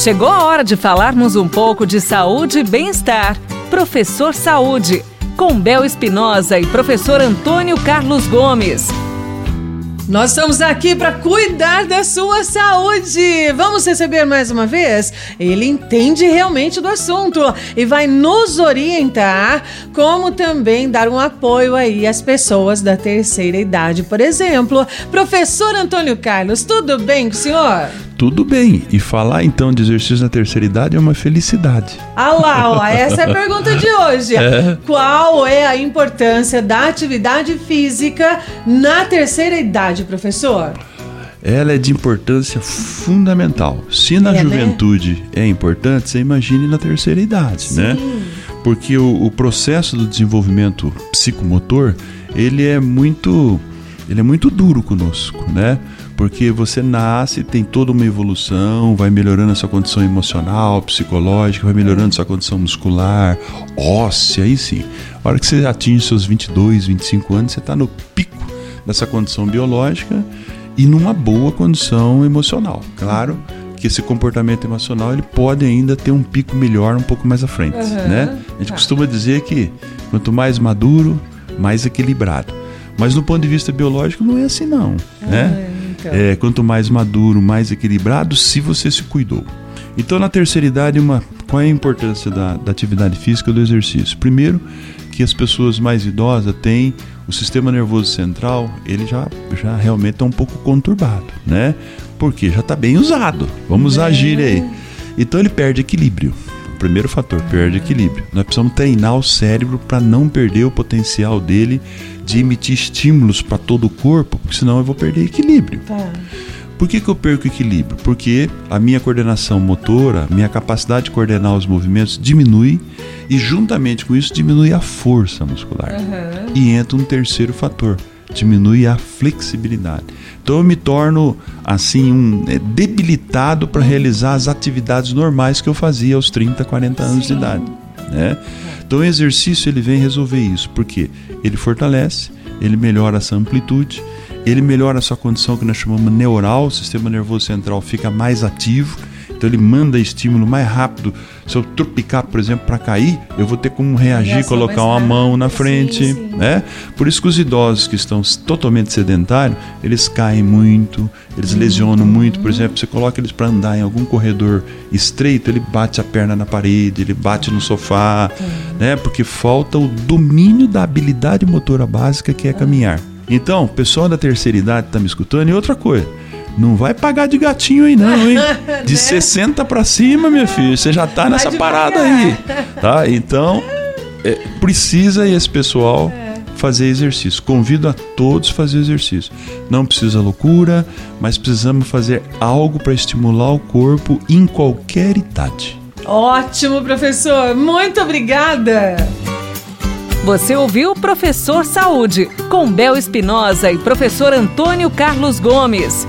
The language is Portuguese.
Chegou a hora de falarmos um pouco de saúde e bem-estar. Professor Saúde, com Bel Espinosa e professor Antônio Carlos Gomes. Nós estamos aqui para cuidar da sua saúde. Vamos receber mais uma vez? Ele entende realmente do assunto e vai nos orientar como também dar um apoio aí às pessoas da terceira idade, por exemplo. Professor Antônio Carlos, tudo bem com o senhor? Tudo bem. E falar então de exercício na terceira idade é uma felicidade. Ah lá, ó, essa é a pergunta de hoje. É. Qual é a importância da atividade física na terceira idade, professor? Ela é de importância fundamental. Se na é, né? juventude né? é importante, você imagine na terceira idade, né? Sim. né? Porque o, o processo do desenvolvimento psicomotor, ele é muito ele é muito duro conosco, né? Porque você nasce, tem toda uma evolução, vai melhorando a sua condição emocional, psicológica, vai melhorando a sua condição muscular, óssea, aí sim. A hora que você atinge seus 22, 25 anos, você está no pico dessa condição biológica e numa boa condição emocional. Claro que esse comportamento emocional ele pode ainda ter um pico melhor um pouco mais à frente, uhum. né? A gente costuma dizer que quanto mais maduro, mais equilibrado. Mas do ponto de vista biológico não é assim não, né? Então. É, quanto mais maduro, mais equilibrado, se você se cuidou. Então na terceira idade, uma, qual é a importância da, da atividade física do exercício? Primeiro, que as pessoas mais idosas têm o sistema nervoso central, ele já, já realmente está um pouco conturbado, né? Porque já está bem usado. Vamos é. agir aí. Então ele perde equilíbrio. Primeiro fator, perde equilíbrio. Nós precisamos treinar o cérebro para não perder o potencial dele de emitir estímulos para todo o corpo, porque senão eu vou perder equilíbrio. Tá. Por que, que eu perco equilíbrio? Porque a minha coordenação motora, minha capacidade de coordenar os movimentos diminui e, juntamente com isso, diminui a força muscular. Uhum. E entra um terceiro fator, diminui a flexibilidade. Então eu me torno assim um é, debilitado para realizar as atividades normais que eu fazia aos 30, 40 anos Sim. de idade, né? Então o exercício ele vem resolver isso, porque ele fortalece, ele melhora essa amplitude, ele melhora a sua condição que nós chamamos neural, o sistema nervoso central fica mais ativo, então ele manda estímulo mais rápido. Se eu tropicar, por exemplo, para cair, eu vou ter como reagir, colocar uma mão na frente, sim, sim. né? Por isso que os idosos que estão totalmente sedentários, eles caem muito, eles lesionam muito. Por exemplo, você coloca eles para andar em algum corredor estreito, ele bate a perna na parede, ele bate no sofá, né? Porque falta o domínio da habilidade motora básica que é caminhar. Então, o pessoal da terceira idade está me escutando e outra coisa não vai pagar de gatinho aí não, hein? De né? 60 para cima, meu filho, você já tá nessa parada aí, tá? Então, é, precisa esse pessoal é. fazer exercício. Convido a todos a fazer exercício. Não precisa loucura, mas precisamos fazer algo para estimular o corpo em qualquer idade. Ótimo, professor. Muito obrigada. Você ouviu Professor Saúde, com Bel Espinosa e professor Antônio Carlos Gomes.